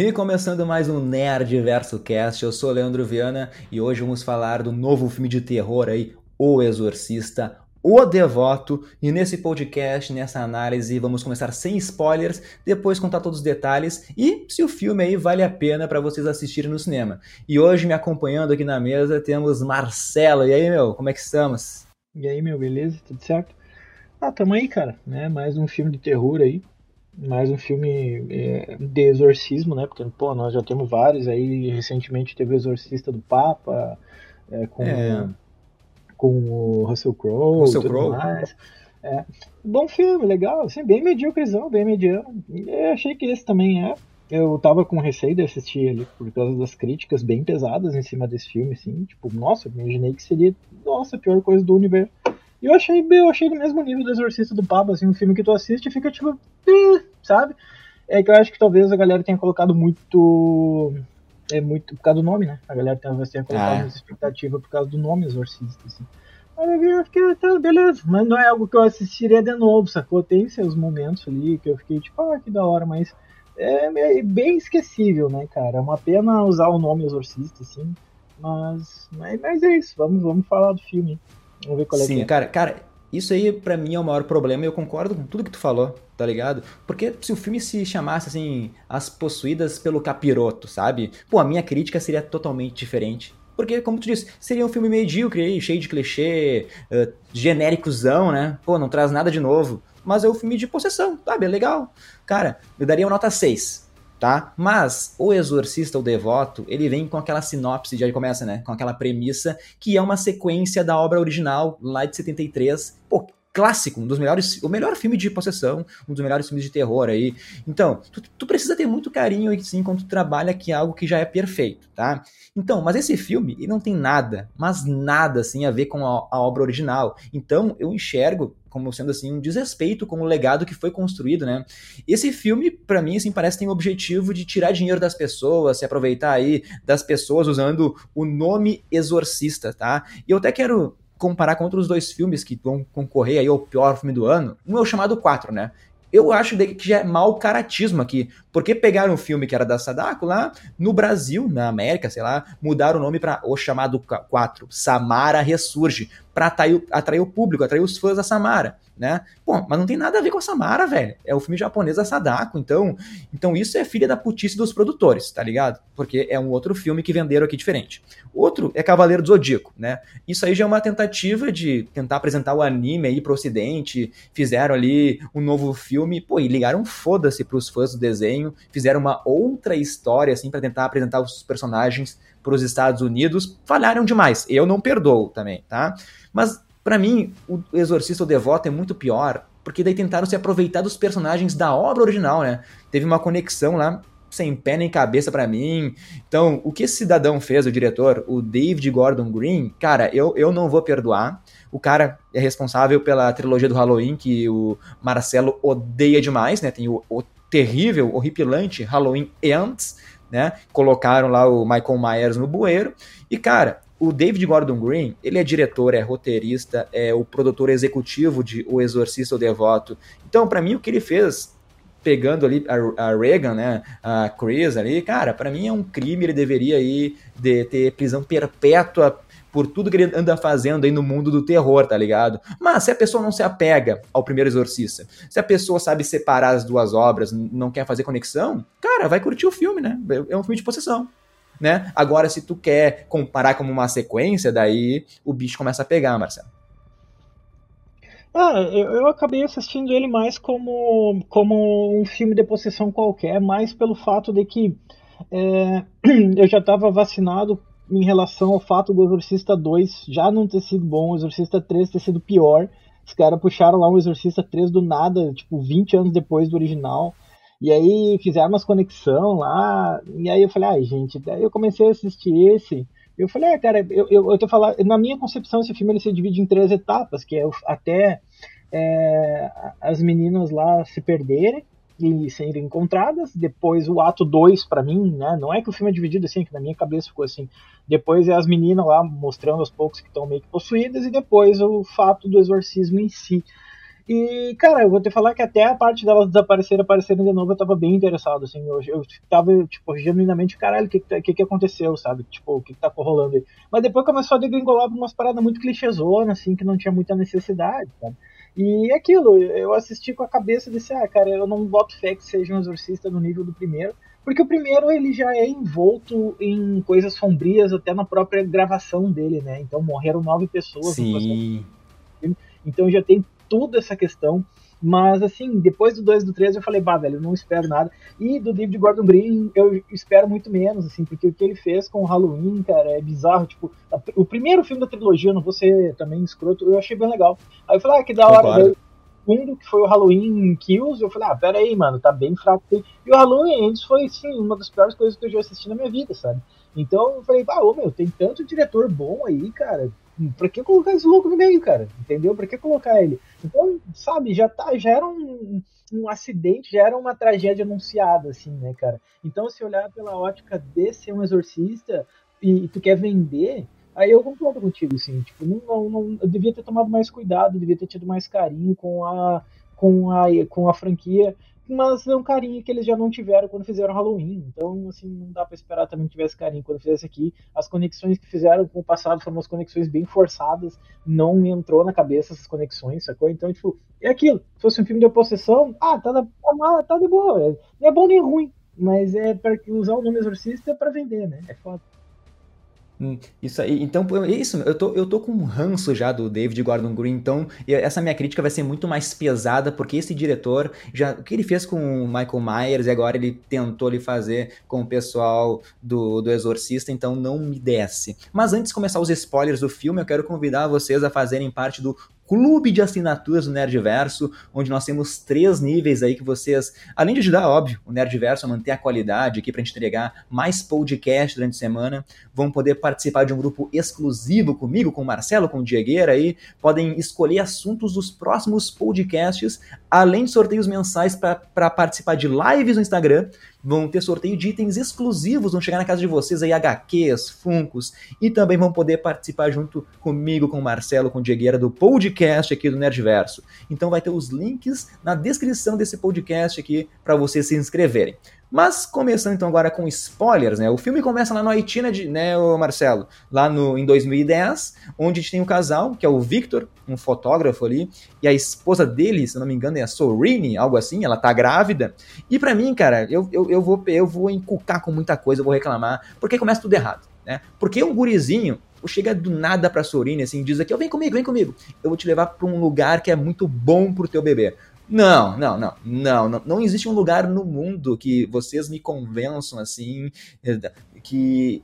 E começando mais um Nerd Verso Cast, eu sou Leandro Viana e hoje vamos falar do novo filme de terror aí, O Exorcista, O Devoto. E nesse podcast, nessa análise, vamos começar sem spoilers, depois contar todos os detalhes e se o filme aí vale a pena para vocês assistirem no cinema. E hoje me acompanhando aqui na mesa temos Marcelo. E aí, meu, como é que estamos? E aí, meu, beleza? Tudo certo? Ah, tamo aí, cara, né? Mais um filme de terror aí mais um filme é, de exorcismo, né? Porque, pô, nós já temos vários aí. Recentemente teve o Exorcista do Papa, é, com, é. com o Russell Crowe. Russell Crowe. É, bom filme, legal, assim, bem medíocrezão, bem mediano. Eu achei que esse também é. Eu tava com receio de assistir ele por causa das críticas bem pesadas em cima desse filme, assim. Tipo, nossa, eu imaginei que seria, nossa, a pior coisa do universo. E eu achei, eu achei do mesmo nível do Exorcista do Papa, assim, um filme que tu assiste e fica tipo, eh, sabe? É que eu acho que talvez a galera tenha colocado muito. É muito por causa do nome, né? A galera talvez tenha colocado ah, é. muita expectativa por causa do nome Exorcista, assim. Aí eu fiquei, tá, beleza, mas não é algo que eu assistiria de novo, sacou? Tem seus momentos ali que eu fiquei tipo, ah, que da hora, mas é bem esquecível, né, cara? É uma pena usar o nome Exorcista, assim, mas, mas é isso, vamos, vamos falar do filme. Vamos ver qual é Sim, que é. cara, cara, isso aí para mim é o maior problema eu concordo com tudo que tu falou, tá ligado? Porque se o filme se chamasse assim, As Possuídas pelo Capiroto, sabe? Pô, a minha crítica seria totalmente diferente. Porque, como tu disse, seria um filme medíocre, cheio de clichê, uh, genéricozão, né? Pô, não traz nada de novo. Mas é um filme de possessão, sabe? É legal. Cara, eu daria uma nota 6 tá? Mas o Exorcista, o Devoto, ele vem com aquela sinopse, já começa, né? Com aquela premissa que é uma sequência da obra original lá de 73. Pô, clássico, um dos melhores, o melhor filme de possessão, um dos melhores filmes de terror aí. Então, tu, tu precisa ter muito carinho assim quando tu trabalha é algo que já é perfeito, tá? Então, mas esse filme, ele não tem nada, mas nada assim a ver com a, a obra original. Então, eu enxergo como sendo assim um desrespeito com o legado que foi construído, né? Esse filme, para mim, assim, parece ter o objetivo de tirar dinheiro das pessoas, se aproveitar aí das pessoas usando o nome exorcista, tá? E eu até quero comparar com outros dois filmes que vão concorrer aí ao pior filme do ano. Um é o chamado 4, né? Eu acho que já é mau caratismo aqui. Porque pegaram um filme que era da Sadako lá, no Brasil, na América, sei lá, mudaram o nome para O Chamado 4. Samara Ressurge. Pra atrair, atrair o público, atrair os fãs da Samara né? Bom, mas não tem nada a ver com a Samara, velho. É o filme japonês da Sadako, então, então isso é filha da putice dos produtores, tá ligado? Porque é um outro filme que venderam aqui diferente. Outro é Cavaleiro do Zodíaco, né? Isso aí já é uma tentativa de tentar apresentar o anime aí pro ocidente, fizeram ali um novo filme, pô, e ligaram foda-se pros fãs do desenho, fizeram uma outra história assim para tentar apresentar os personagens para os Estados Unidos, falharam demais. Eu não perdoo também, tá? Mas para mim, o Exorcista o Devoto é muito pior, porque daí tentaram se aproveitar dos personagens da obra original, né? Teve uma conexão lá sem pé nem cabeça para mim. Então, o que esse cidadão fez, o diretor, o David Gordon Green, cara, eu, eu não vou perdoar. O cara é responsável pela trilogia do Halloween, que o Marcelo odeia demais, né? Tem o, o terrível, horripilante Halloween Ends, né? Colocaram lá o Michael Myers no bueiro. E, cara, o David Gordon Green, ele é diretor, é roteirista, é o produtor executivo de O Exorcista o Devoto. Então, para mim, o que ele fez pegando ali a, Reagan, né, a Chris ali, cara, para mim é um crime, ele deveria ir de ter prisão perpétua por tudo que ele anda fazendo aí no mundo do terror, tá ligado? Mas se a pessoa não se apega ao primeiro exorcista, se a pessoa sabe separar as duas obras, não quer fazer conexão, cara, vai curtir o filme, né? É um filme de possessão né? Agora, se tu quer comparar como uma sequência, daí o bicho começa a pegar, Marcelo. Ah, eu, eu acabei assistindo ele mais como, como um filme de possessão qualquer, mais pelo fato de que é, eu já estava vacinado em relação ao fato do Exorcista 2 já não ter sido bom, o Exorcista 3 ter sido pior. Os caras puxaram lá um Exorcista 3 do nada, tipo, 20 anos depois do original. E aí fizeram umas conexão lá, e aí eu falei, ai gente, daí eu comecei a assistir esse. Eu falei, ah, cara, eu, eu, eu tô falando, na minha concepção, esse filme ele se divide em três etapas, que é até é, as meninas lá se perderem e serem encontradas, depois o ato 2 para mim, né, não é que o filme é dividido assim, que na minha cabeça ficou assim, depois é as meninas lá mostrando aos poucos que estão meio que possuídas, e depois o fato do exorcismo em si. E, cara, eu vou te falar que até a parte delas desaparecerem aparecerem de novo, eu tava bem interessado, assim, eu, eu tava, tipo, genuinamente, caralho, o que que, que que aconteceu, sabe? Tipo, o que que tá rolando aí? Mas depois começou a degringolar umas paradas muito clichêzonas, assim, que não tinha muita necessidade, sabe? E é aquilo, eu assisti com a cabeça desse, ah, cara, eu não boto fé que seja um exorcista no nível do primeiro, porque o primeiro ele já é envolto em coisas sombrias até na própria gravação dele, né? Então morreram nove pessoas. Sim. Então já tem toda essa questão. Mas, assim, depois do 2 e do 3 eu falei, bah, velho, eu não espero nada. E do David Gordon Green eu espero muito menos, assim, porque o que ele fez com o Halloween, cara, é bizarro. Tipo, a, o primeiro filme da trilogia, não vou ser também escroto, eu achei bem legal. Aí eu falei, ah, que da hora. Daí, segundo, que foi o Halloween Kills, eu falei, ah, pera aí, mano, tá bem fraco. E o Halloween Ends foi, sim, uma das piores coisas que eu já assisti na minha vida, sabe? Então eu falei, ah, ô meu, tem tanto diretor bom aí, cara Pra que colocar esse louco no meio, cara? Entendeu? Pra que colocar ele? Então, sabe, já, tá, já era um, um acidente, já era uma tragédia anunciada, assim, né, cara? Então, se olhar pela ótica de ser um exorcista e, e tu quer vender, aí eu concordo contigo, assim, tipo, não, não, eu devia ter tomado mais cuidado, devia ter tido mais carinho com a, com a, com a franquia mas é um carinho que eles já não tiveram quando fizeram Halloween. Então, assim, não dá para esperar também que tivesse carinho quando fizesse aqui. As conexões que fizeram com o passado foram umas conexões bem forçadas, não me entrou na cabeça essas conexões, sacou? Então, tipo, é aquilo. Se fosse um filme de oposição, ah, tá, tá, tá de boa. É, não é bom nem ruim, mas é para usar o nome exorcista para vender, né? É foda. Hum, isso aí, então, é isso, eu tô, eu tô com um ranço já do David Gordon Green, então essa minha crítica vai ser muito mais pesada, porque esse diretor, já o que ele fez com o Michael Myers e agora ele tentou ali fazer com o pessoal do, do Exorcista, então não me desce. Mas antes de começar os spoilers do filme, eu quero convidar vocês a fazerem parte do clube de assinaturas do Nerdverso, onde nós temos três níveis aí que vocês, além de ajudar, óbvio, o Nerdverso a manter a qualidade aqui para entregar mais podcast durante a semana, vão poder participar de um grupo exclusivo comigo, com o Marcelo, com o Diegueira aí, podem escolher assuntos dos próximos podcasts, além de sorteios mensais para participar de lives no Instagram, vão ter sorteio de itens exclusivos, vão chegar na casa de vocês aí, HQs, Funcos, e também vão poder participar junto comigo, com o Marcelo, com o Diegueira, do podcast aqui do Nerdverso. Então vai ter os links na descrição desse podcast aqui para vocês se inscreverem. Mas começando então agora com spoilers, né? O filme começa lá no Haiti, né, né Marcelo? Lá no, em 2010, onde a gente tem um casal, que é o Victor, um fotógrafo ali, e a esposa dele, se não me engano, é a Sorine, algo assim, ela tá grávida. E para mim, cara, eu, eu, eu, vou, eu vou encucar com muita coisa, eu vou reclamar, porque começa tudo errado, né? Porque um gurizinho, chega do nada pra Sorine, assim, diz aqui, oh, vem comigo, vem comigo. Eu vou te levar pra um lugar que é muito bom pro teu bebê. Não, não, não, não, não, não existe um lugar no mundo que vocês me convençam assim eh, que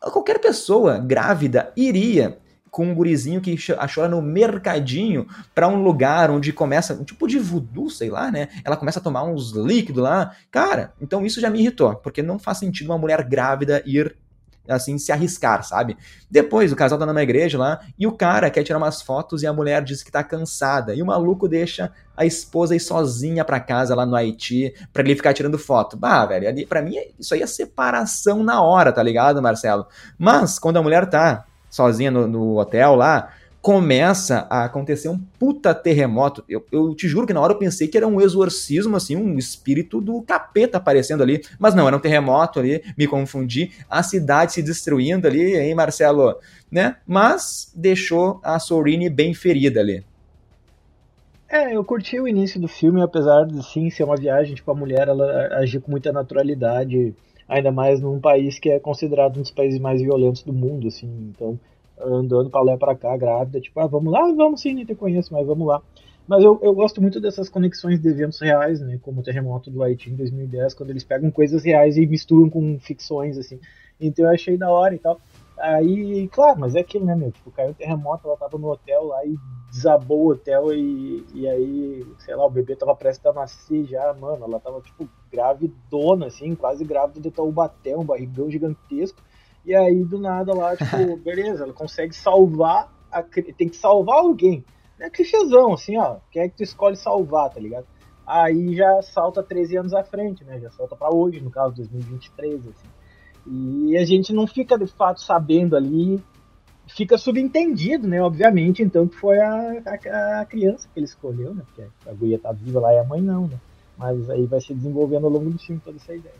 qualquer pessoa grávida iria com um gurizinho que chora no mercadinho para um lugar onde começa um tipo de voodoo, sei lá, né? Ela começa a tomar uns líquidos lá. Cara, então isso já me irritou, porque não faz sentido uma mulher grávida ir assim, se arriscar, sabe? Depois, o casal tá numa igreja lá e o cara quer tirar umas fotos e a mulher diz que tá cansada. E o maluco deixa a esposa ir sozinha pra casa lá no Haiti pra ele ficar tirando foto. Bah, velho, ali, pra mim isso aí é separação na hora, tá ligado, Marcelo? Mas, quando a mulher tá sozinha no, no hotel lá, começa a acontecer um puta terremoto. Eu, eu, te juro que na hora eu pensei que era um exorcismo, assim, um espírito do capeta aparecendo ali. Mas não, era um terremoto ali, me confundi. A cidade se destruindo ali, hein, Marcelo? Né? Mas deixou a Sorine bem ferida ali. É, eu curti o início do filme, apesar de sim ser uma viagem, tipo, a mulher ela agir com muita naturalidade, ainda mais num país que é considerado um dos países mais violentos do mundo, assim, então andando para lá e para cá, grávida, tipo, ah, vamos lá, vamos sim, nem te conheço, mas vamos lá. Mas eu, eu gosto muito dessas conexões de eventos reais, né, como o terremoto do Haiti em 2010, quando eles pegam coisas reais e misturam com ficções, assim. Então eu achei da hora e tal. Aí, claro, mas é aquilo, né, meu? Tipo, caiu um terremoto, ela tava no hotel lá e desabou o hotel e, e aí, sei lá, o bebê tava prestes a nascer já, mano. Ela tava, tipo, gravidona, assim, quase grávida de Taubaté, um barrigão gigantesco. E aí, do nada lá, tipo, beleza, ela consegue salvar, a, tem que salvar alguém. É clichêzão, assim, ó, quem é que tu escolhe salvar, tá ligado? Aí já salta 13 anos à frente, né? Já salta para hoje, no caso, 2023, assim. E a gente não fica de fato sabendo ali fica subentendido, né? Obviamente, então, que foi a, a, a, criança que ele escolheu, né? Porque a guria tá viva lá e a mãe não, né? Mas aí vai se desenvolvendo ao longo do filme toda essa ideia.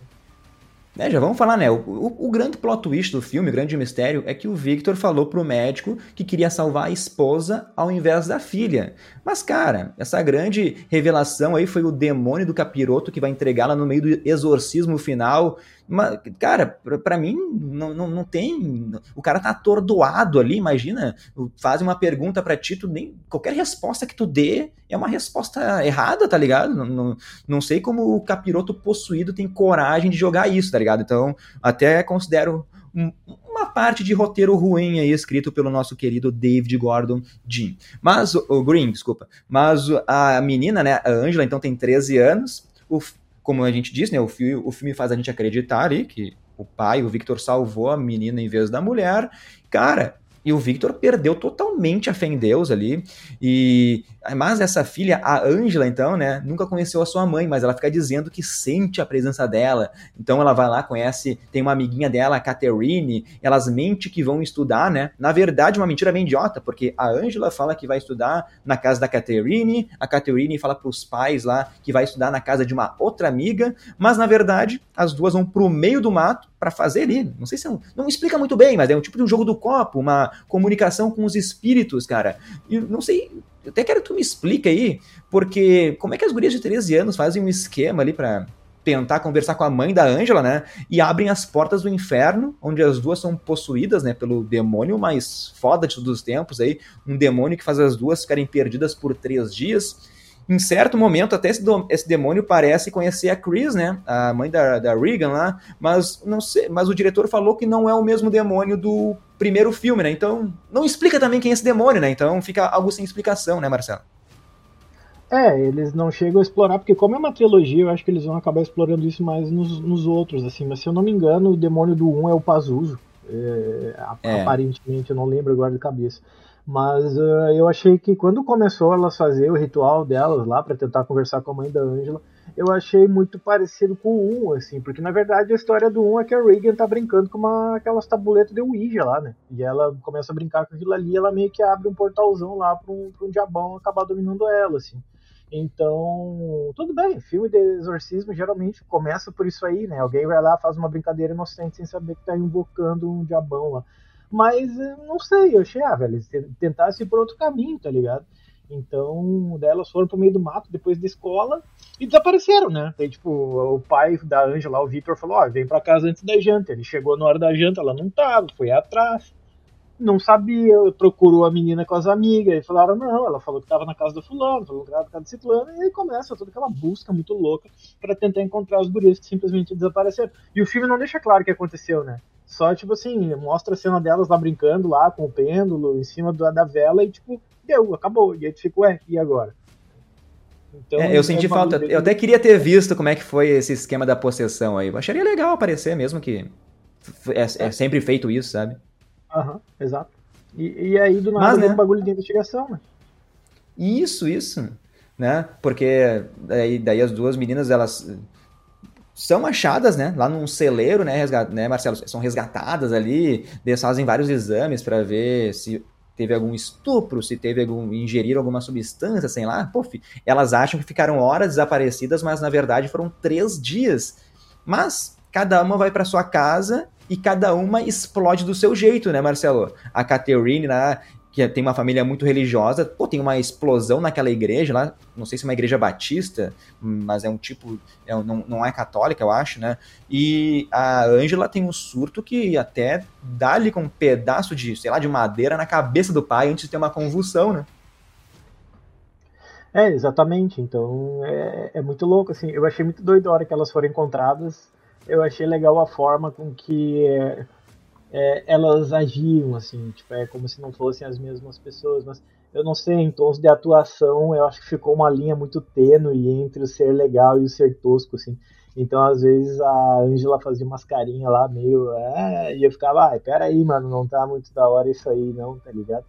É, já vamos falar, né? O, o, o, grande plot twist do filme, o grande mistério, é que o Victor falou pro médico que queria salvar a esposa ao invés da filha. Mas, cara, essa grande revelação aí foi o demônio do capiroto que vai entregá-la no meio do exorcismo final. Mas, cara, para mim, não, não, não tem. O cara tá atordoado ali, imagina. Faz uma pergunta para ti, tu nem. Qualquer resposta que tu dê é uma resposta errada, tá ligado? Não, não, não sei como o capiroto possuído tem coragem de jogar isso, tá ligado? Então, até considero um, uma parte de roteiro ruim aí escrito pelo nosso querido David Gordon Jean. Mas, o Green, desculpa. Mas a menina, né, a Angela, então tem 13 anos. O como a gente disse, né, o, filme, o filme faz a gente acreditar ali que o pai, o Victor, salvou a menina em vez da mulher. Cara, e o Victor perdeu totalmente a fé em Deus ali. E mas essa filha, a Ângela, então, né, nunca conheceu a sua mãe, mas ela fica dizendo que sente a presença dela. Então ela vai lá, conhece, tem uma amiguinha dela, a Catherine, elas mentem que vão estudar, né? Na verdade, uma mentira bem idiota, porque a Ângela fala que vai estudar na casa da Catherine, a Catherine fala para os pais lá que vai estudar na casa de uma outra amiga, mas na verdade, as duas vão pro meio do mato para fazer ali. Não sei se é um, não explica muito bem, mas é um tipo de um jogo do copo, uma comunicação com os espíritos, cara. E não sei, eu até quero que tu me explique aí, porque como é que as gurias de 13 anos fazem um esquema ali para tentar conversar com a mãe da Ângela, né? E abrem as portas do inferno, onde as duas são possuídas, né, pelo demônio mais foda de todos os tempos aí, um demônio que faz as duas ficarem perdidas por três dias. Em certo momento, até esse, esse demônio parece conhecer a Chris, né? A mãe da, da Regan lá, mas não sei, mas o diretor falou que não é o mesmo demônio do primeiro filme, né? Então, não explica também quem é esse demônio, né? Então fica algo sem explicação, né, Marcelo? É, eles não chegam a explorar, porque como é uma trilogia, eu acho que eles vão acabar explorando isso mais nos, nos outros, assim, mas se eu não me engano, o demônio do 1 é o Pazuzu. É, é. Aparentemente, eu não lembro agora de cabeça. Mas uh, eu achei que quando começou elas fazer o ritual delas lá para tentar conversar com a mãe da Angela, eu achei muito parecido com o 1, assim, porque na verdade a história do 1 é que a Regan tá brincando com uma, aquelas tabuletas de Ouija lá, né? E ela começa a brincar com aquilo ali, ela meio que abre um portalzão lá para um, pra um diabão acabar dominando ela, assim. Então, tudo bem, filme de exorcismo geralmente começa por isso aí, né? Alguém vai lá, faz uma brincadeira inocente sem saber que tá invocando um diabão lá. Mas eh, não sei, eu achei, ah, velho, tentasse ir por outro caminho, tá ligado? Então, elas foram pro meio do mato depois da escola e desapareceram, né? Aí, tipo, o pai da Angela, o Victor, falou: Ó, oh, vem pra casa antes da janta. Ele chegou na hora da janta, ela não tava, foi atrás. Não sabia, procurou a menina com as amigas, e falaram: não, ela falou que tava na casa do fulano, falou que tava na casa do ciclano, e aí começa toda aquela busca muito louca para tentar encontrar os gurias que simplesmente desapareceram. E o filme não deixa claro o que aconteceu, né? Só, tipo assim, mostra a cena delas lá brincando lá com o pêndulo em cima da, da vela e, tipo, deu, acabou. E aí tu fica, ué, e agora? Então, é, eu senti é falta. Eu até queria ter visto como é que foi esse esquema da possessão aí. Eu acharia legal aparecer, mesmo que é, é sempre feito isso, sabe? Aham, uhum, exato. E, e, aí do nada Mas, né? um bagulho de investigação, né? Isso, isso. Né? Porque daí, daí as duas meninas, elas são achadas, né, lá num celeiro, né, resgat, né, Marcelo, são resgatadas ali, eles fazem vários exames para ver se teve algum estupro, se teve algum ingerir alguma substância, sei lá, pô, elas acham que ficaram horas desaparecidas, mas na verdade foram três dias. Mas cada uma vai para sua casa e cada uma explode do seu jeito, né, Marcelo? A Catherine lá, que tem uma família muito religiosa, pô, tem uma explosão naquela igreja lá, não sei se é uma igreja batista, mas é um tipo, é, não, não é católica, eu acho, né? E a Ângela tem um surto que até dá ali com um pedaço de, sei lá, de madeira na cabeça do pai antes de ter uma convulsão, né? É, exatamente. Então é, é muito louco, assim. Eu achei muito doido a hora que elas foram encontradas. Eu achei legal a forma com que é, é, elas agiam, assim, tipo, é como se não fossem as mesmas pessoas, mas eu não sei, em tons de atuação, eu acho que ficou uma linha muito tênue entre o ser legal e o ser tosco, assim. Então, às vezes, a Angela fazia umas carinhas lá, meio. É, e eu ficava, ai, peraí, mano, não tá muito da hora isso aí, não, tá ligado?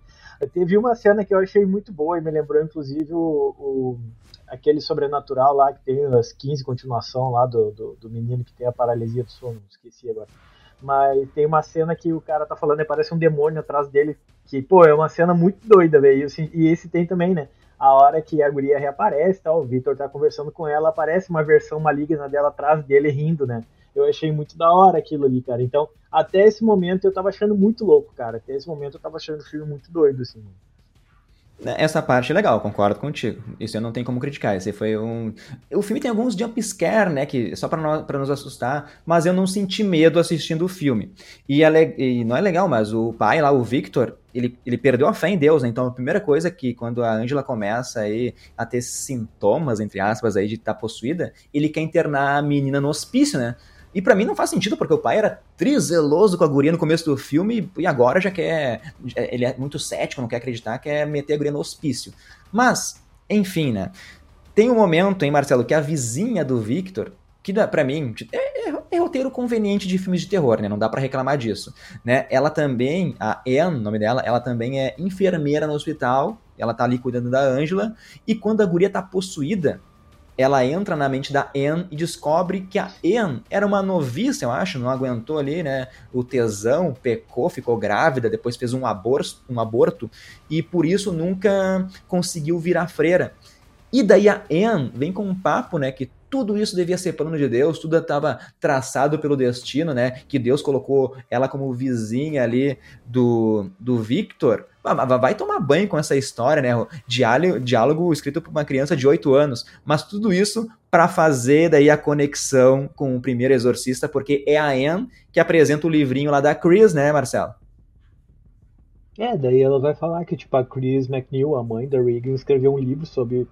Teve uma cena que eu achei muito boa e me lembrou, inclusive, o, o aquele sobrenatural lá que tem as 15 continuação lá do, do, do menino que tem a paralisia do sono, esqueci agora. Mas tem uma cena que o cara tá falando e parece um demônio atrás dele. Que, pô, é uma cena muito doida, velho. Assim, e esse tem também, né? A hora que a guria reaparece, tal, o Victor tá conversando com ela, aparece uma versão maligna dela atrás dele rindo, né? Eu achei muito da hora aquilo ali, cara. Então, até esse momento eu tava achando muito louco, cara. Até esse momento eu tava achando o filme muito doido, assim. Essa parte é legal, concordo contigo. Isso eu não tenho como criticar. Esse foi um. O filme tem alguns jump scare, né? Que só para nos assustar, mas eu não senti medo assistindo o filme. E, é e não é legal, mas o pai lá, o Victor, ele, ele perdeu a fé em Deus, né? Então a primeira coisa que quando a Angela começa aí a ter sintomas, entre aspas, aí de estar tá possuída, ele quer internar a menina no hospício, né? E para mim não faz sentido, porque o pai era trizeloso com a guria no começo do filme e agora já quer. Ele é muito cético, não quer acreditar, quer meter a guria no hospício. Mas, enfim, né? Tem um momento, hein, Marcelo, que a vizinha do Victor, que para mim é, é, é, roteiro conveniente de filmes de terror, né? Não dá para reclamar disso, né? Ela também, a Anne, nome dela, ela também é enfermeira no hospital, ela tá ali cuidando da Angela, e quando a guria tá possuída, ela entra na mente da Anne e descobre que a Anne era uma noviça, eu acho, não aguentou ali, né, o tesão, pecou, ficou grávida, depois fez um aborto, um aborto e por isso nunca conseguiu virar freira. E daí a Anne vem com um papo, né, que tudo isso devia ser plano de Deus, tudo estava traçado pelo destino, né? Que Deus colocou ela como vizinha ali do, do Victor. Vai tomar banho com essa história, né? Diálogo, diálogo escrito por uma criança de 8 anos. Mas tudo isso para fazer daí a conexão com o primeiro exorcista, porque é a Anne que apresenta o livrinho lá da Chris, né, Marcelo? É, daí ela vai falar que, tipo, a Chris McNeil, a mãe da Regan, escreveu um livro sobre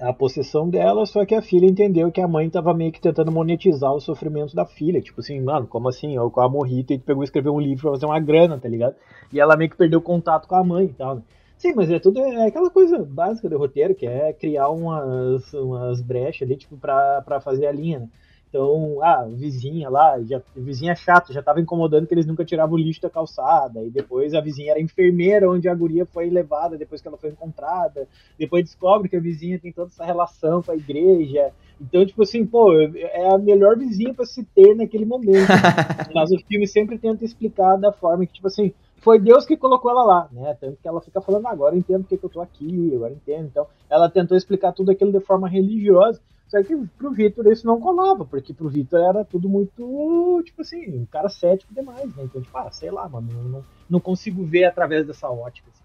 a possessão dela, só que a filha entendeu que a mãe tava meio que tentando monetizar o sofrimento da filha. Tipo assim, mano, como assim? Eu com a morrita e pegou e escreveu um livro pra fazer uma grana, tá ligado? E ela meio que perdeu contato com a mãe e tal, né? Sim, mas é tudo é aquela coisa básica do roteiro, que é criar umas, umas brechas ali, tipo, pra, pra fazer a linha, né? Então, ah, vizinha lá, já, vizinha chata, já estava incomodando que eles nunca tiravam o lixo da calçada. E depois a vizinha era enfermeira, onde a guria foi levada depois que ela foi encontrada. Depois descobre que a vizinha tem toda essa relação com a igreja. Então, tipo assim, pô, é a melhor vizinha para se ter naquele momento. Mas o filme sempre tenta explicar da forma que, tipo assim, foi Deus que colocou ela lá, né? Tanto que ela fica falando, agora eu entendo porque que eu tô aqui, agora eu entendo. Então, ela tentou explicar tudo aquilo de forma religiosa. Só que pro Vitor isso não colava, porque pro Vitor era tudo muito, tipo assim, um cara cético demais, né? Então, tipo, ah, sei lá, mano, não, não consigo ver através dessa ótica. Assim.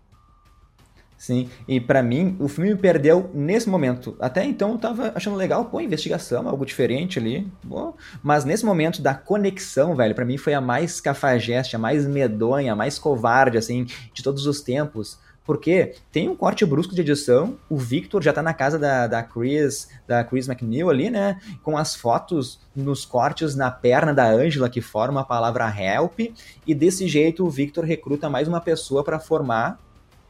Sim, e para mim, o filme me perdeu nesse momento. Até então eu tava achando legal, pô, investigação, algo diferente ali, pô. Mas nesse momento da conexão, velho, para mim foi a mais cafajeste, a mais medonha, a mais covarde, assim, de todos os tempos porque tem um corte brusco de edição, o Victor já tá na casa da, da Chris, da Chris McNeil ali, né, com as fotos nos cortes na perna da Angela que forma a palavra help, e desse jeito o Victor recruta mais uma pessoa para formar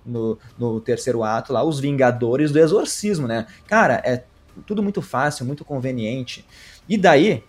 no, no terceiro ato lá os Vingadores do Exorcismo, né? Cara, é tudo muito fácil, muito conveniente. E daí,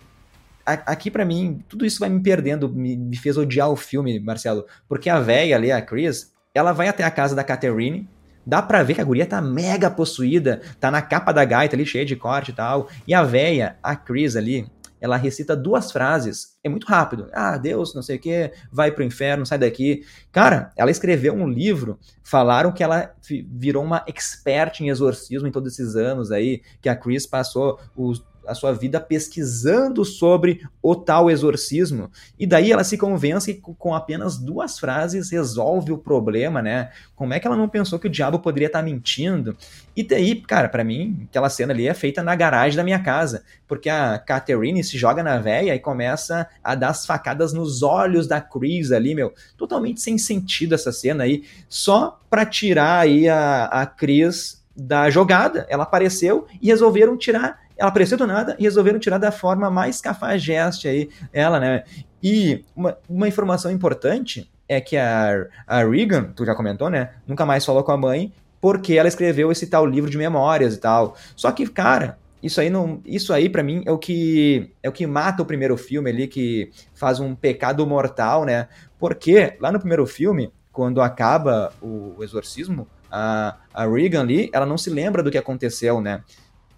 aqui para mim, tudo isso vai me perdendo, me, me, fez odiar o filme, Marcelo, porque a velha ali, a Chris, ela vai até a casa da Catherine. Dá pra ver que a guria tá mega possuída, tá na capa da gaita ali, cheia de corte e tal. E a véia, a Chris ali, ela recita duas frases. É muito rápido. Ah, Deus, não sei o que, vai pro inferno, sai daqui. Cara, ela escreveu um livro, falaram que ela virou uma expert em exorcismo em todos esses anos aí, que a Chris passou os a sua vida pesquisando sobre o tal exorcismo. E daí ela se convence que com apenas duas frases resolve o problema, né? Como é que ela não pensou que o diabo poderia estar mentindo? E daí, cara, para mim, aquela cena ali é feita na garagem da minha casa, porque a Catherine se joga na véia e começa a dar as facadas nos olhos da Chris ali, meu. Totalmente sem sentido essa cena aí, só pra tirar aí a, a Chris da jogada. Ela apareceu e resolveram tirar ela apareceu do nada e resolveram tirar da forma mais cafajeste aí ela, né? E uma, uma informação importante é que a, a Regan, tu já comentou, né? Nunca mais falou com a mãe porque ela escreveu esse tal livro de memórias e tal. Só que, cara, isso aí não, isso aí para mim é o que é o que mata o primeiro filme ali que faz um pecado mortal, né? Porque lá no primeiro filme, quando acaba o, o exorcismo, a, a Regan ali, ela não se lembra do que aconteceu, né?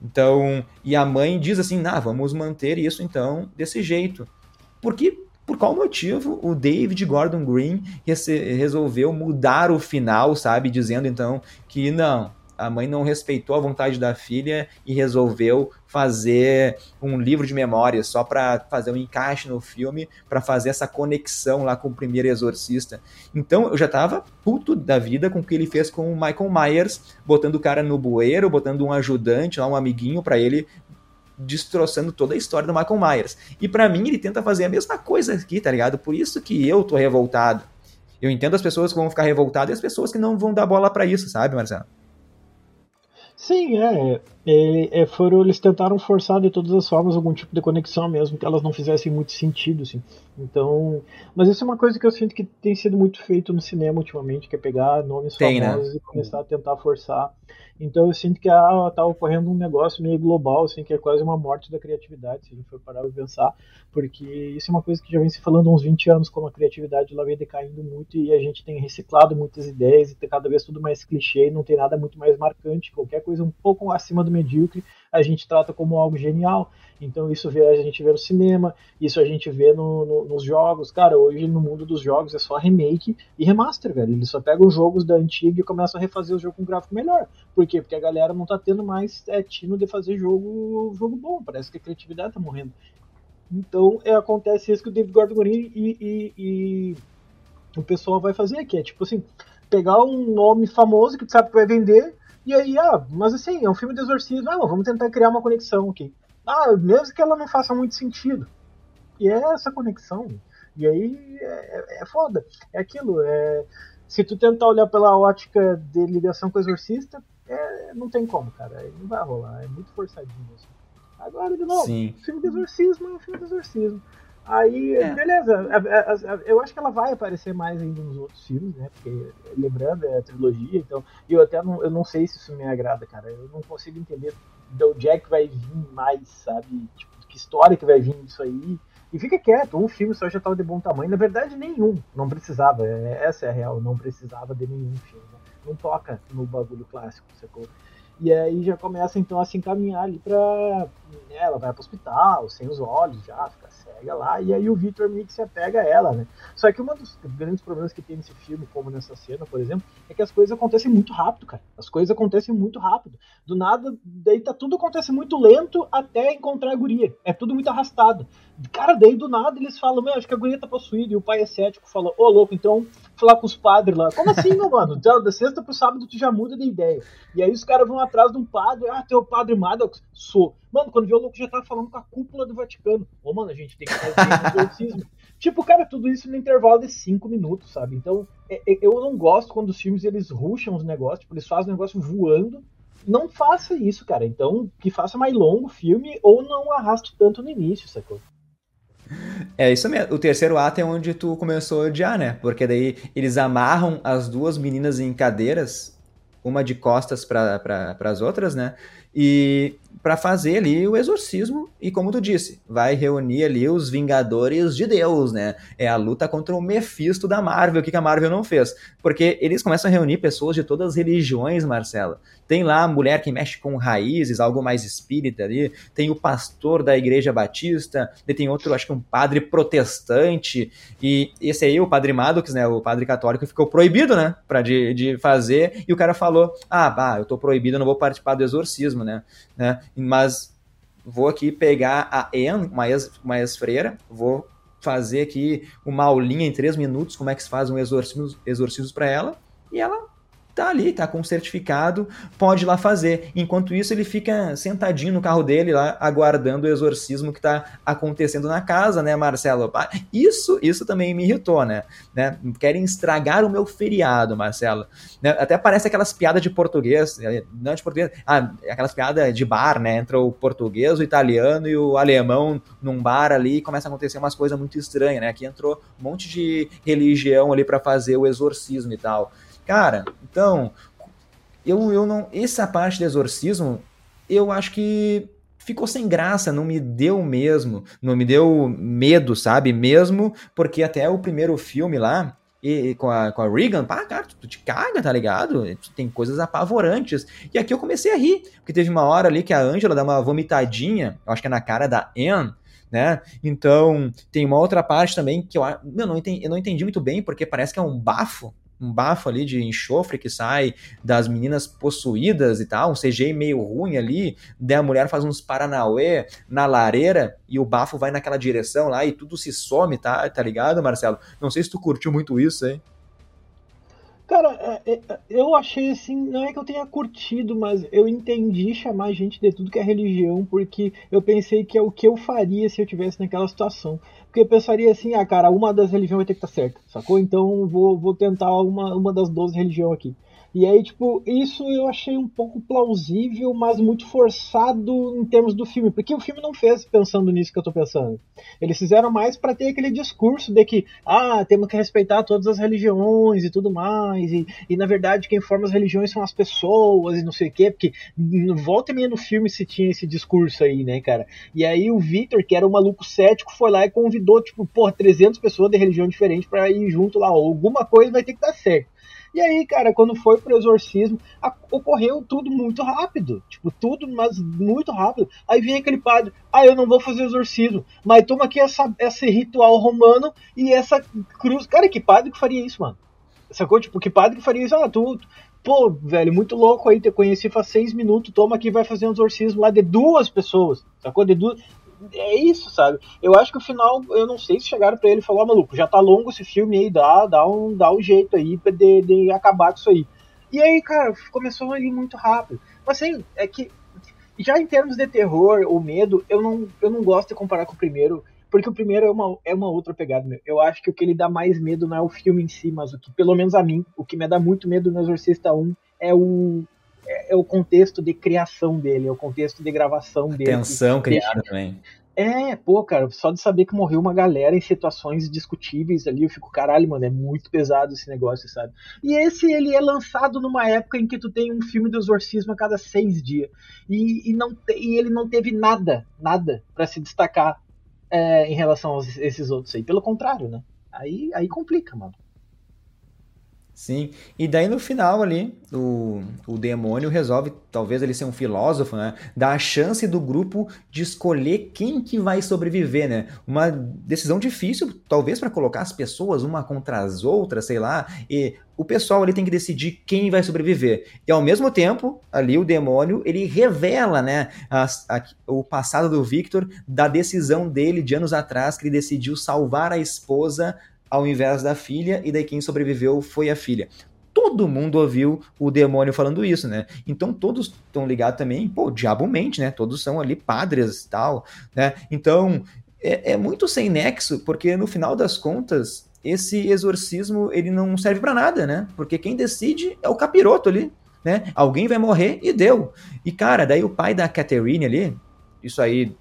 Então, e a mãe diz assim: "Ah, vamos manter isso então desse jeito". Porque por qual motivo o David Gordon Green resolveu mudar o final, sabe? Dizendo então que não, a mãe não respeitou a vontade da filha e resolveu fazer um livro de memórias só para fazer um encaixe no filme, para fazer essa conexão lá com o primeiro exorcista. Então eu já tava puto da vida com o que ele fez com o Michael Myers, botando o cara no bueiro, botando um ajudante lá, um amiguinho para ele destroçando toda a história do Michael Myers. E para mim ele tenta fazer a mesma coisa aqui, tá ligado? Por isso que eu tô revoltado. Eu entendo as pessoas que vão ficar revoltadas e as pessoas que não vão dar bola para isso, sabe, Marcelo? Sim, é, é, é, foram, eles tentaram forçar de todas as formas algum tipo de conexão mesmo, que elas não fizessem muito sentido, assim. Então, mas isso é uma coisa que eu sinto que tem sido muito feito no cinema ultimamente, que é pegar nomes tem, né? famosos né? e começar a tentar forçar. Então eu sinto que ah, tá ocorrendo um negócio meio global, assim, que é quase uma morte da criatividade, se a gente for parar e pensar, porque isso é uma coisa que já vem se falando há uns 20 anos, como a criatividade lá vem decaindo muito e a gente tem reciclado muitas ideias e tem cada vez tudo mais clichê e não tem nada muito mais marcante, qualquer coisa um pouco acima do medíocre a gente trata como algo genial. Então isso vê, a gente vê no cinema, isso a gente vê no, no, nos jogos. Cara, hoje no mundo dos jogos é só remake e remaster, velho. Eles só pegam os jogos da antiga e começam a refazer o jogo com gráfico melhor. Por quê? Porque a galera não tá tendo mais é, tino de fazer jogo, jogo bom. Parece que a criatividade tá morrendo. Então é, acontece isso que o David Gordon Green e, e, e o pessoal vai fazer, que é tipo assim, pegar um nome famoso que tu sabe que vai vender e aí, ah, mas assim, é um filme de exorcismo. Ah, vamos tentar criar uma conexão aqui. Ah, mesmo que ela não faça muito sentido. E é essa conexão. E aí é, é, é foda. É aquilo. É, se tu tentar olhar pela ótica de ligação com o exorcista, é, não tem como, cara. Não vai rolar. É muito forçadinho. Assim. Agora, de novo, Sim. filme de exorcismo é um filme de exorcismo. Aí, é. beleza, eu acho que ela vai aparecer mais ainda nos outros filmes, né? Porque, lembrando, é a trilogia, então. eu até não, eu não sei se isso me agrada, cara. Eu não consigo entender do Jack vai vir mais, sabe? Tipo, que história que vai vir disso aí. E fica quieto, um filme só já estava de bom tamanho. Na verdade, nenhum. Não precisava. É, essa é a real. Não precisava de nenhum filme. Né? Não toca no bagulho clássico, sacou? E aí já começa então a se encaminhar ali pra. Né, ela vai pro hospital, sem os olhos já, fica cega lá, e aí o Victor meio que se apega a ela, né? Só que um dos grandes problemas que tem nesse filme, como nessa cena, por exemplo, é que as coisas acontecem muito rápido, cara. As coisas acontecem muito rápido. Do nada, daí tá tudo acontece muito lento até encontrar a guria. É tudo muito arrastado. Cara, daí do nada eles falam, meu, acho que a guria tá possuída, e o pai é cético, fala, ô louco, então falar com os padres lá. Como assim, meu mano? Da sexta pro sábado tu já muda de ideia. E aí os caras vão atrás de um padre, ah, tem o padre Maddox? Sou. Mano, quando viu o louco já tava falando com a cúpula do Vaticano. Ô, mano, a gente tem que fazer um exorcismo. tipo, cara, tudo isso no intervalo de cinco minutos, sabe? Então, é, é, eu não gosto quando os filmes eles ruxam os negócios, tipo, eles fazem o negócio voando. Não faça isso, cara. Então, que faça mais longo o filme ou não arraste tanto no início, sacou? É isso mesmo. O terceiro ato é onde tu começou a odiar, né? Porque daí eles amarram as duas meninas em cadeiras, uma de costas para pra, as outras, né? E para fazer ali o exorcismo. E como tu disse, vai reunir ali os Vingadores de Deus, né? É a luta contra o Mephisto da Marvel, o que a Marvel não fez. Porque eles começam a reunir pessoas de todas as religiões, Marcelo. Tem lá a mulher que mexe com raízes, algo mais espírita ali, tem o pastor da igreja batista, e tem outro, acho que um padre protestante, e esse aí, o padre Maddox, né, o padre católico, ficou proibido, né, pra de, de fazer, e o cara falou, ah, bah, eu tô proibido, eu não vou participar do exorcismo, né, né mas vou aqui pegar a Anne, uma ex-freira, ex vou fazer aqui uma aulinha em três minutos, como é que se faz um exorcismo, exorcismo para ela, e ela tá ali, tá com certificado, pode ir lá fazer. Enquanto isso, ele fica sentadinho no carro dele lá, aguardando o exorcismo que tá acontecendo na casa, né, Marcelo? Isso, isso também me irritou, né? né? Querem estragar o meu feriado, Marcelo. Né? Até parece aquelas piadas de português, é, não de português, ah, aquelas piadas de bar, né? Entra o português, o italiano e o alemão num bar ali e começa a acontecer umas coisas muito estranhas, né? Aqui entrou um monte de religião ali para fazer o exorcismo e tal. Cara, então, eu, eu não. Essa parte do exorcismo, eu acho que ficou sem graça, não me deu mesmo, não me deu medo, sabe? Mesmo porque até o primeiro filme lá, e, com, a, com a Regan, pá, cara, tu, tu, te caga, tá ligado? Tem coisas apavorantes. E aqui eu comecei a rir, porque teve uma hora ali que a Angela dá uma vomitadinha, eu acho que é na cara da Anne, né? Então, tem uma outra parte também que eu, eu, não, entendi, eu não entendi muito bem, porque parece que é um bafo, um bafo ali de enxofre que sai das meninas possuídas e tal, um CGI meio ruim ali, daí a mulher faz uns paranauê na lareira e o bafo vai naquela direção lá e tudo se some, tá, tá ligado, Marcelo? Não sei se tu curtiu muito isso, hein? Cara, é, é, eu achei assim, não é que eu tenha curtido, mas eu entendi chamar gente de tudo que é religião, porque eu pensei que é o que eu faria se eu tivesse naquela situação. Porque eu pensaria assim, ah, cara, uma das religiões vai ter que estar certa, sacou? Então vou, vou tentar uma, uma das 12 religiões aqui. E aí, tipo, isso eu achei um pouco plausível, mas muito forçado em termos do filme, porque o filme não fez pensando nisso que eu tô pensando. Eles fizeram mais para ter aquele discurso de que, ah, temos que respeitar todas as religiões e tudo mais, e, e na verdade quem forma as religiões são as pessoas e não sei o quê, porque volta e meia no filme se tinha esse discurso aí, né, cara? E aí o Victor, que era um maluco cético, foi lá e convidou, tipo, porra, 300 pessoas de religião diferente para ir junto lá, alguma coisa vai ter que dar certo. E aí, cara, quando foi pro exorcismo, a, ocorreu tudo muito rápido. Tipo, tudo, mas muito rápido. Aí vem aquele padre, ah, eu não vou fazer exorcismo, mas toma aqui essa, esse ritual romano e essa cruz. Cara, que padre que faria isso, mano? Sacou? Tipo, que padre que faria isso? Ah, tu, pô, velho, muito louco aí, te conheci faz seis minutos, toma aqui, vai fazer um exorcismo lá de duas pessoas, sacou? De duas, é isso, sabe? Eu acho que o final, eu não sei se chegaram para ele e falaram, maluco, já tá longo esse filme aí, dá, dá, um, dá um jeito aí de, de acabar com isso aí. E aí, cara, começou a ir muito rápido. Mas assim, é que já em termos de terror ou medo, eu não, eu não gosto de comparar com o primeiro, porque o primeiro é uma, é uma outra pegada. Meu. Eu acho que o que ele dá mais medo não é o filme em si, mas o que, pelo menos a mim, o que me dá muito medo no Exorcista 1 é o, é, é, o contexto de criação dele, é o contexto de gravação dele. Tensão criada também. É, pô, cara, só de saber que morreu uma galera em situações discutíveis ali, eu fico, caralho, mano, é muito pesado esse negócio, sabe? E esse, ele é lançado numa época em que tu tem um filme do exorcismo a cada seis dias. E, e, não te, e ele não teve nada, nada para se destacar é, em relação a esses outros aí. Pelo contrário, né? Aí, aí complica, mano. Sim, e daí no final ali, o, o demônio resolve, talvez ele ser um filósofo, né? Dá a chance do grupo de escolher quem que vai sobreviver, né? Uma decisão difícil, talvez para colocar as pessoas uma contra as outras, sei lá, e o pessoal ali tem que decidir quem vai sobreviver. E ao mesmo tempo, ali o demônio, ele revela, né, a, a, o passado do Victor, da decisão dele de anos atrás, que ele decidiu salvar a esposa ao invés da filha, e daí quem sobreviveu foi a filha. Todo mundo ouviu o demônio falando isso, né? Então todos estão ligados também, pô, diabo mente, né? Todos são ali padres e tal, né? Então é, é muito sem nexo, porque no final das contas, esse exorcismo ele não serve para nada, né? Porque quem decide é o capiroto ali, né? Alguém vai morrer e deu. E cara, daí o pai da Catherine ali, isso aí,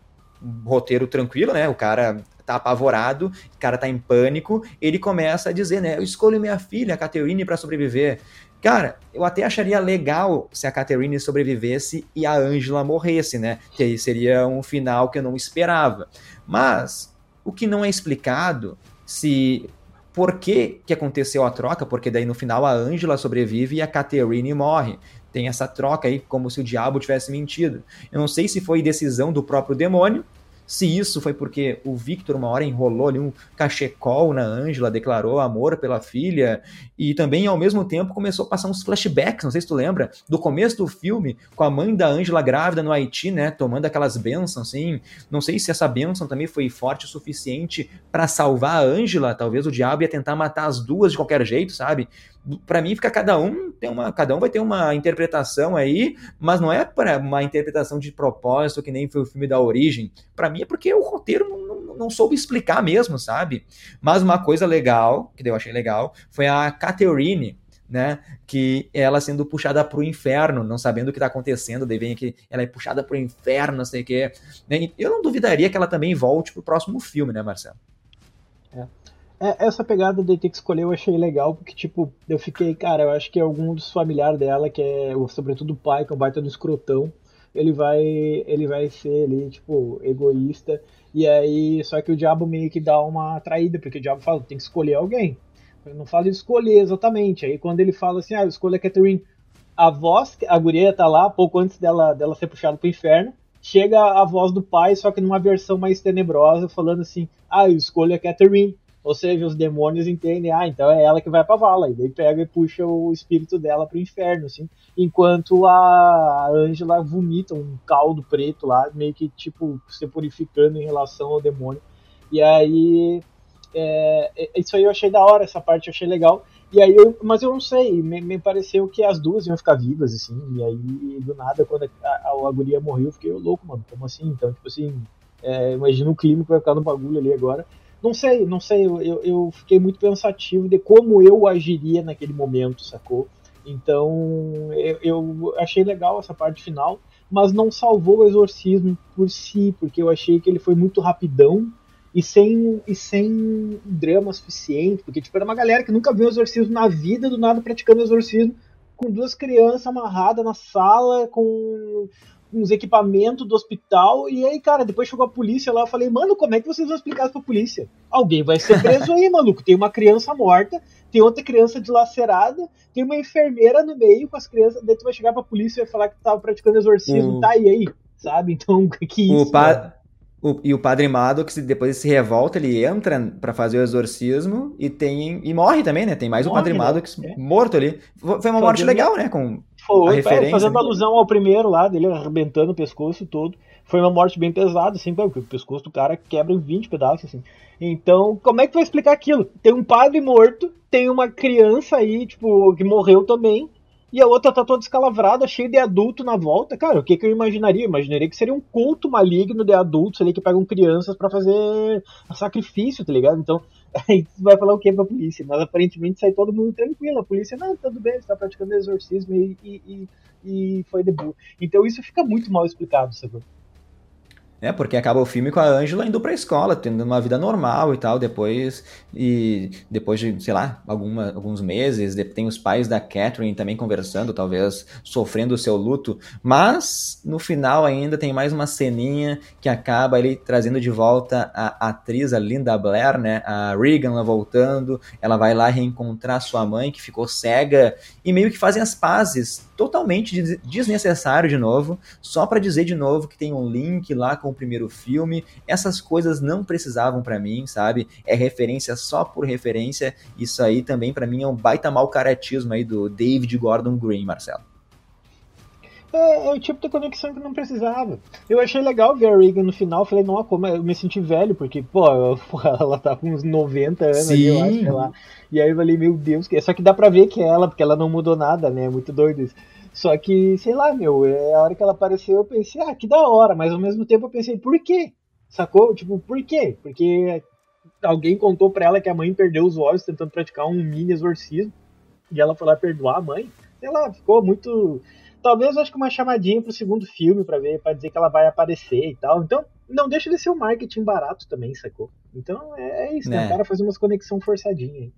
roteiro tranquilo, né? O cara tá apavorado, o cara tá em pânico, ele começa a dizer, né, eu escolho minha filha, a Catherine, para sobreviver. Cara, eu até acharia legal se a Catherine sobrevivesse e a Angela morresse, né? Que aí seria um final que eu não esperava. Mas o que não é explicado se por que, que aconteceu a troca, porque daí no final a Angela sobrevive e a Catherine morre. Tem essa troca aí, como se o diabo tivesse mentido. Eu não sei se foi decisão do próprio demônio, se isso foi porque o Victor uma hora enrolou ali um cachecol na Angela, declarou amor pela filha, e também ao mesmo tempo começou a passar uns flashbacks, não sei se tu lembra, do começo do filme, com a mãe da Angela grávida no Haiti, né, tomando aquelas bênçãos, assim, não sei se essa bênção também foi forte o suficiente para salvar a Angela, talvez o diabo ia tentar matar as duas de qualquer jeito, sabe? Para mim fica cada um tem uma cada um vai ter uma interpretação aí mas não é para uma interpretação de propósito que nem foi o filme da origem para mim é porque o roteiro não, não, não, soube explicar mesmo sabe mas uma coisa legal que eu achei legal foi a Catherine né, que ela sendo puxada para o inferno, não sabendo o que está acontecendo, daí vem que ela é puxada para o inferno, não sei o que. Né? Eu não duvidaria que ela também volte para o próximo filme, né, Marcelo? É. É, essa pegada de ter que escolher eu achei legal, porque, tipo, eu fiquei, cara, eu acho que algum dos familiares dela, que é, sobretudo o pai, que é um baita do escrotão, ele vai, ele vai ser ali, tipo, egoísta, e aí, só que o diabo meio que dá uma traída, porque o diabo fala, tem que escolher alguém. Ele não fala de escolher exatamente, aí quando ele fala assim, ah, escolha a Catherine, a voz, a guria tá lá, pouco antes dela, dela ser puxada pro inferno, chega a voz do pai, só que numa versão mais tenebrosa, falando assim: ah, eu escolho a Catherine. Ou seja, os demônios entendem, ah, então é ela que vai pra vala. E daí pega e puxa o espírito dela pro inferno, assim. Enquanto a Angela vomita um caldo preto lá, meio que, tipo, se purificando em relação ao demônio. E aí. É, é isso aí eu achei da hora, essa parte eu achei legal. E aí eu, mas eu não sei, me, me, pareceu que as duas iam ficar vivas, assim, e aí do nada, quando a, a, a guria morreu, eu fiquei louco, mano, como assim? Então, tipo assim, é, imagina o clima que vai ficar no bagulho ali agora. Não sei, não sei, eu, eu fiquei muito pensativo de como eu agiria naquele momento, sacou? Então, eu, eu achei legal essa parte final, mas não salvou o exorcismo por si, porque eu achei que ele foi muito rapidão e sem, e sem drama suficiente, porque tipo, era uma galera que nunca viu exorcismo na vida, do nada praticando exorcismo, com duas crianças amarradas na sala, com uns equipamentos do hospital. E aí, cara, depois chegou a polícia lá. Eu falei, mano, como é que vocês vão explicar isso pra polícia? Alguém vai ser preso aí, maluco. Tem uma criança morta, tem outra criança dilacerada, tem uma enfermeira no meio com as crianças. Daí tu vai chegar pra polícia e vai falar que tu tava praticando exorcismo. Uhum. Tá, e aí? Sabe? Então, que isso? O, pa o, e o Padre Maddox, depois se revolta, ele entra para fazer o exorcismo e tem e morre também, né? Tem mais morre, o Padre né? Maddox é. morto ali. Foi uma morte legal, né? Com Foi, a referência, fazendo né? alusão ao primeiro lá, dele arrebentando o pescoço todo. Foi uma morte bem pesada, assim, porque o pescoço do cara quebra em 20 pedaços, assim. Então, como é que tu vai explicar aquilo? Tem um padre morto, tem uma criança aí, tipo, que morreu também, e a outra tá toda escalavrada, cheia de adulto na volta. Cara, o que, que eu imaginaria? Eu imaginaria que seria um culto maligno de adultos ali que pegam crianças para fazer sacrifício, tá ligado? Então, aí tu vai falar o que pra polícia? Mas aparentemente sai todo mundo tranquilo. A polícia, não, tudo bem, você tá praticando exorcismo e, e, e, e foi de boa. Então isso fica muito mal explicado, sabe? É, porque acaba o filme com a Angela indo pra escola, tendo uma vida normal e tal, depois, e depois de, sei lá, alguma, alguns meses, tem os pais da Catherine também conversando, talvez sofrendo o seu luto, mas no final ainda tem mais uma ceninha que acaba ele trazendo de volta a atriz, a Linda Blair, né, a Regan lá voltando, ela vai lá reencontrar sua mãe que ficou cega, e meio que fazem as pazes, totalmente desnecessário de novo, só para dizer de novo que tem um link lá com o primeiro filme. Essas coisas não precisavam para mim, sabe? É referência só por referência. Isso aí também para mim é um baita mal caratismo aí do David Gordon Green, Marcelo. É, é, o tipo de conexão que não precisava. Eu achei legal ver a Regan no final. Falei, não, como eu me senti velho, porque, pô, ela tá com uns 90 anos Sim. eu acho, sei lá. E aí eu falei, meu Deus, que... só que dá pra ver que é ela, porque ela não mudou nada, né? É muito doido isso. Só que, sei lá, meu, é, a hora que ela apareceu eu pensei, ah, que da hora, mas ao mesmo tempo eu pensei, por quê? Sacou? Tipo, por quê? Porque alguém contou pra ela que a mãe perdeu os olhos tentando praticar um mini exorcismo e ela foi lá perdoar a mãe. Sei lá, ficou muito. Talvez acho que uma chamadinha pro segundo filme para ver, para dizer que ela vai aparecer e tal. Então, não deixa de ser um marketing barato também, sacou? Então é, é isso, né? O cara fazer umas conexão forçadinha aí.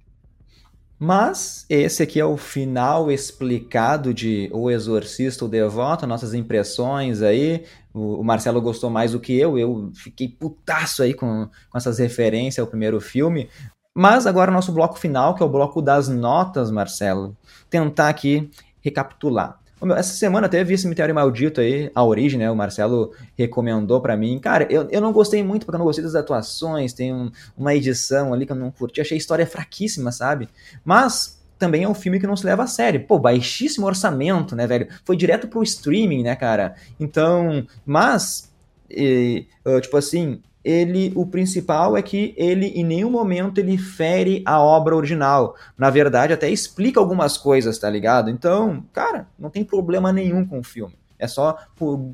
Mas esse aqui é o final explicado de O Exorcista, o Devoto, nossas impressões aí. O, Marcelo gostou mais do que eu, eu fiquei putaço aí com, com essas referências ao primeiro filme. Mas agora o nosso bloco final, que é o bloco das notas, Marcelo. Tentar aqui recapitular. Essa semana até vi Cemitério Maldito aí, a origem, né? O Marcelo recomendou para mim. Cara, eu, eu não gostei muito porque eu não gostei das atuações, tem um, uma edição ali que eu não curti, achei a história fraquíssima, sabe? Mas também é um filme que não se leva a sério. Pô, baixíssimo orçamento, né, velho? Foi direto pro streaming, né, cara? Então, mas, e, tipo assim, ele, o principal é que ele em nenhum momento ele fere a obra original. Na verdade, até explica algumas coisas, tá ligado? Então, cara, não tem problema nenhum com o filme. É só por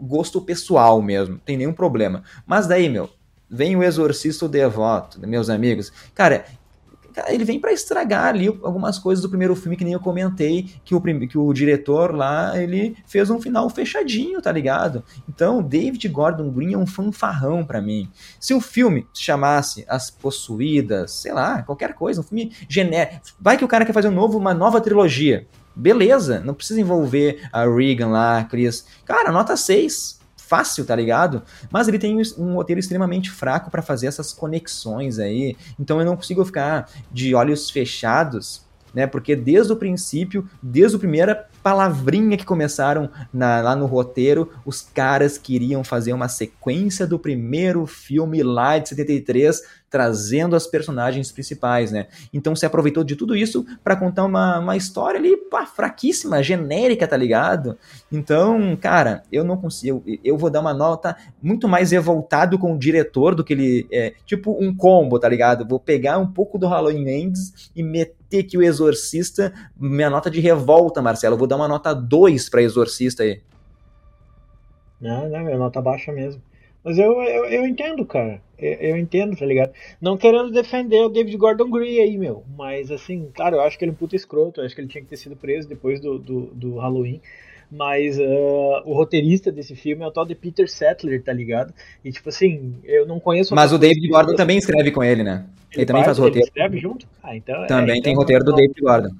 gosto pessoal mesmo, tem nenhum problema. Mas daí, meu, vem o Exorcista Devoto, meus amigos. Cara, ele vem para estragar ali algumas coisas do primeiro filme que nem eu comentei, que o, que o diretor lá, ele fez um final fechadinho, tá ligado? Então, David Gordon Green é um fanfarrão para mim. Se o filme chamasse As Possuídas, sei lá, qualquer coisa, um filme genérico, vai que o cara quer fazer um novo, uma nova trilogia. Beleza, não precisa envolver a Regan lá, a Chris. Cara, nota 6 fácil, tá ligado? Mas ele tem um roteiro extremamente fraco para fazer essas conexões aí. Então eu não consigo ficar de olhos fechados, né? Porque desde o princípio, desde o primeira palavrinha que começaram na, lá no roteiro, os caras queriam fazer uma sequência do primeiro filme lá de 73 trazendo as personagens principais, né? Então se aproveitou de tudo isso para contar uma, uma história ali pá, fraquíssima, genérica, tá ligado? Então, cara, eu não consigo. Eu vou dar uma nota muito mais revoltado com o diretor do que ele. É, tipo um combo, tá ligado? Vou pegar um pouco do Halloween Ends e meter aqui o Exorcista, minha nota de revolta, Marcelo. Eu vou dar uma nota 2 pra Exorcista aí. Não, não, é nota baixa mesmo. Mas eu, eu, eu entendo, cara. Eu, eu, entendo, tá ligado? Não querendo defender o David Gordon Green aí, meu. Mas, assim, claro, eu acho que ele é um puta escroto. Eu acho que ele tinha que ter sido preso depois do, do, do Halloween. Mas uh, o roteirista desse filme é o tal de Peter Settler, tá ligado? E, tipo assim, eu não conheço... Mas o David Gordon também escreve com ele, né? Ele, ele também faz, faz roteiro. Ele escreve junto? Ah, então... É, também é, então tem roteiro do David Gordon.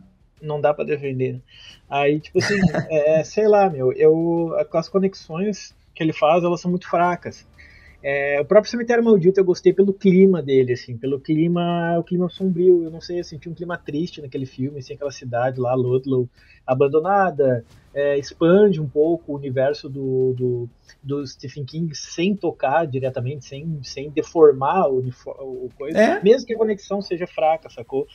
Não dá pra defender. Né? Aí, tipo assim, é, sei lá, meu, eu... As conexões que ele faz, elas são muito fracas. É, o próprio Cemitério Maldito eu gostei pelo clima dele, assim, pelo clima, o clima sombrio, eu não sei, eu senti um clima triste naquele filme, assim, aquela cidade lá, Ludlow, abandonada, é, expande um pouco o universo do, do, do, Stephen King sem tocar diretamente, sem, sem deformar o, o coisa, é? mesmo que a conexão seja fraca, sacou?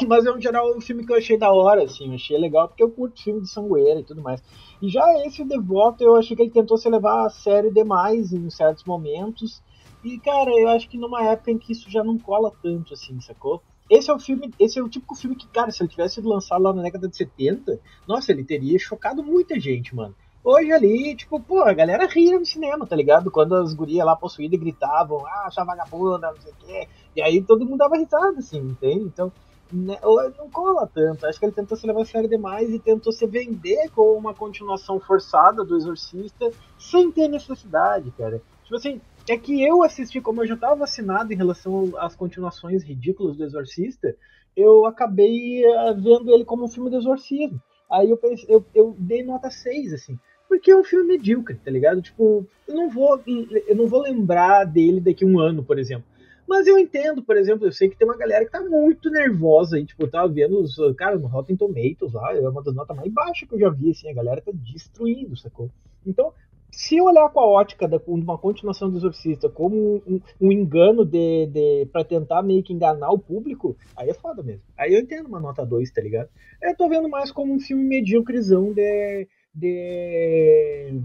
Mas é um geral um filme que eu achei da hora, assim, eu achei legal, porque eu curto filme de sangueira e tudo mais. E já esse Devoto, eu achei que ele tentou se levar a sério demais em certos momentos. E, cara, eu acho que numa época em que isso já não cola tanto, assim, sacou? Esse é o filme, esse é o típico filme que, cara, se ele tivesse sido lançado lá na década de 70, nossa, ele teria chocado muita gente, mano. Hoje ali, tipo, pô, a galera ria no cinema, tá ligado? Quando as gurias lá possuídas gritavam, ah, sua vagabunda, não sei o quê. E aí todo mundo dava risada, assim, entende? Então, né, não cola tanto. Acho que ele tentou se levar a sério demais e tentou se vender com uma continuação forçada do Exorcista sem ter necessidade, cara. Tipo assim, é que eu assisti, como eu já estava vacinado em relação às continuações ridículas do Exorcista, eu acabei uh, vendo ele como um filme de exorcismo. Aí eu, pensei, eu, eu dei nota 6, assim. Porque é um filme medíocre, tá ligado? Tipo, eu não vou, eu não vou lembrar dele daqui a um ano, por exemplo. Mas eu entendo, por exemplo, eu sei que tem uma galera que tá muito nervosa aí, tipo, tava vendo os, cara, no Rotten Tomatoes lá, é uma das notas mais baixas que eu já vi, assim, a galera tá destruindo, sacou? Então, se olhar com a ótica de uma continuação do Exorcista como um, um engano de, de para tentar meio que enganar o público, aí é foda mesmo. Aí eu entendo uma nota 2, tá ligado? Eu tô vendo mais como um filme medíocrezão de, de,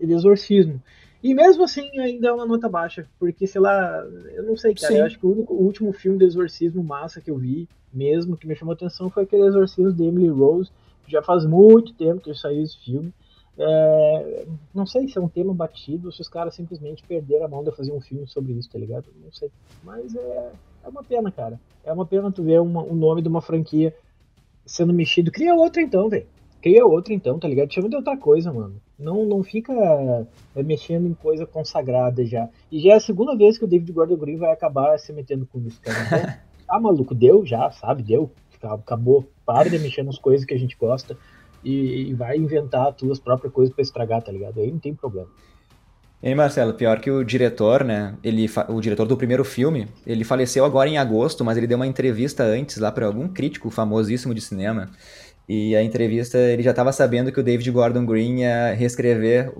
de exorcismo. E mesmo assim, ainda é uma nota baixa, porque, sei lá, eu não sei, cara. Sim. Eu acho que o, único, o último filme de exorcismo massa que eu vi, mesmo, que me chamou atenção, foi aquele exorcismo de Emily Rose. Já faz muito tempo que saiu esse filme. É, não sei se é um tema batido se os caras simplesmente perderam a mão de fazer um filme sobre isso, tá ligado? Não sei. Mas é, é uma pena, cara. É uma pena tu ver o um nome de uma franquia sendo mexido. Cria outra então, velho. Cria outra então, tá ligado? Chama de outra coisa, mano. Não, não fica é, mexendo em coisa consagrada já. E já é a segunda vez que o David Gordon Green vai acabar se metendo com isso, cara. Então, ah, maluco, deu já, sabe? Deu. Acabou. Para de mexer nas coisas que a gente gosta e, e vai inventar as tuas próprias coisas para estragar, tá ligado? Aí não tem problema. E Marcelo, pior que o diretor, né? Ele, o diretor do primeiro filme, ele faleceu agora em agosto, mas ele deu uma entrevista antes lá para algum crítico famosíssimo de cinema. E a entrevista, ele já estava sabendo que o David Gordon Green ia reescrever,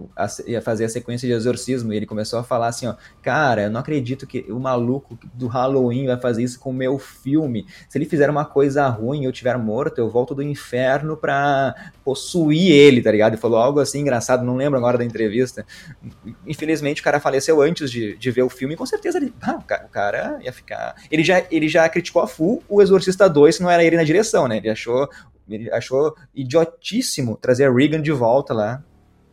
ia fazer a sequência de exorcismo. E ele começou a falar assim: ó, cara, eu não acredito que o maluco do Halloween vai fazer isso com o meu filme. Se ele fizer uma coisa ruim e eu tiver morto, eu volto do inferno pra possuir ele, tá ligado? Ele falou algo assim engraçado, não lembro agora da entrevista. Infelizmente, o cara faleceu antes de, de ver o filme e com certeza ele, ah, o, cara, o cara ia ficar. Ele já, ele já criticou a full o Exorcista 2 se não era ele na direção, né? Ele achou ele achou idiotíssimo trazer a Regan de volta lá,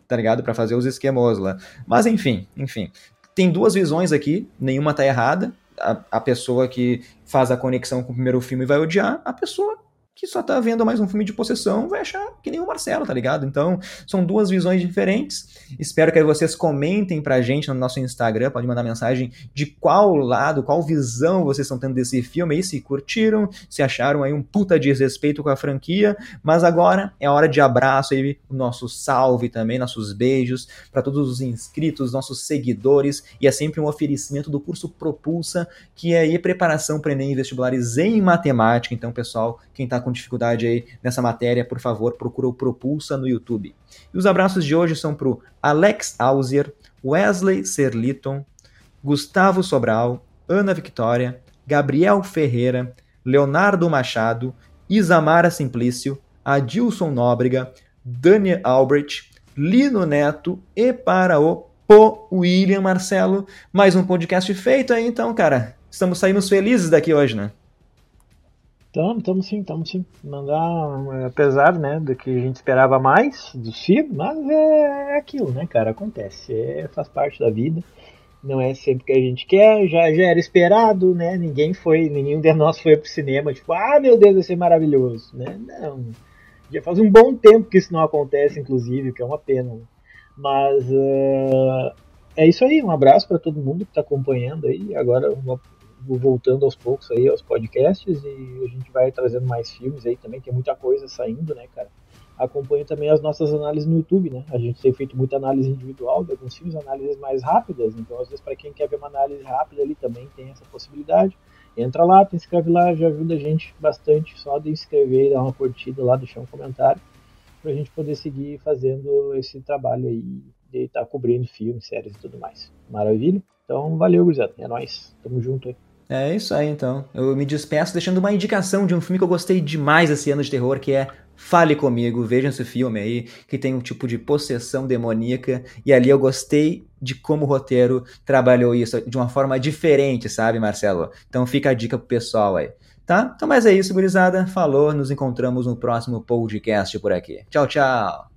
tá ligado? para fazer os esquemos lá. Mas enfim, enfim. Tem duas visões aqui, nenhuma tá errada. A, a pessoa que faz a conexão com o primeiro filme vai odiar, a pessoa que só tá vendo mais um filme de possessão vai achar que nem o Marcelo, tá ligado? Então, são duas visões diferentes. Espero que vocês comentem pra gente no nosso Instagram, pode mandar mensagem de qual lado, qual visão vocês estão tendo desse filme aí, se curtiram, se acharam aí um puta desrespeito com a franquia, mas agora é hora de abraço aí, o nosso salve também, nossos beijos para todos os inscritos, nossos seguidores, e é sempre um oferecimento do curso Propulsa, que é aí preparação para Enem vestibulares em matemática. Então, pessoal, quem tá com com dificuldade aí nessa matéria, por favor, procura o Propulsa no YouTube. E os abraços de hoje são pro Alex Auser, Wesley Serliton, Gustavo Sobral, Ana Victória, Gabriel Ferreira, Leonardo Machado, Isamara Simplício, Adilson Nóbrega, Daniel Albrecht, Lino Neto e para o Po William Marcelo. Mais um podcast feito aí, então, cara. Estamos saindo felizes daqui hoje, né? Estamos, estamos sim, estamos sim. Mandar, apesar, né, do que a gente esperava mais do Ciro, mas é, é aquilo, né, cara? Acontece, é, faz parte da vida. Não é sempre que a gente quer, já, já era esperado, né? Ninguém foi, nenhum de nós foi pro cinema, tipo, ah, meu Deus, vai ser maravilhoso, né? Não. Já faz um bom tempo que isso não acontece, inclusive, que é uma pena. Né? Mas uh, é isso aí, um abraço para todo mundo que está acompanhando aí. Agora voltando aos poucos aí aos podcasts e a gente vai trazendo mais filmes aí também, tem muita coisa saindo, né, cara? Acompanhe também as nossas análises no YouTube, né? A gente tem feito muita análise individual de alguns filmes, análises mais rápidas, então às vezes para quem quer ver uma análise rápida ali também tem essa possibilidade. Entra lá, te inscreve lá, já ajuda a gente bastante, só de inscrever dar uma curtida lá, deixar um comentário, para a gente poder seguir fazendo esse trabalho aí de estar tá cobrindo filmes, séries e tudo mais. Maravilha? Então, valeu, gurizada. É nóis. Tamo junto aí. É isso aí, então. Eu me despeço deixando uma indicação de um filme que eu gostei demais esse ano de terror, que é Fale Comigo. Vejam esse filme aí, que tem um tipo de possessão demoníaca. E ali eu gostei de como o roteiro trabalhou isso de uma forma diferente, sabe, Marcelo? Então fica a dica pro pessoal aí. Tá? Então, mas é isso, gurizada. Falou, nos encontramos no próximo podcast por aqui. Tchau, tchau.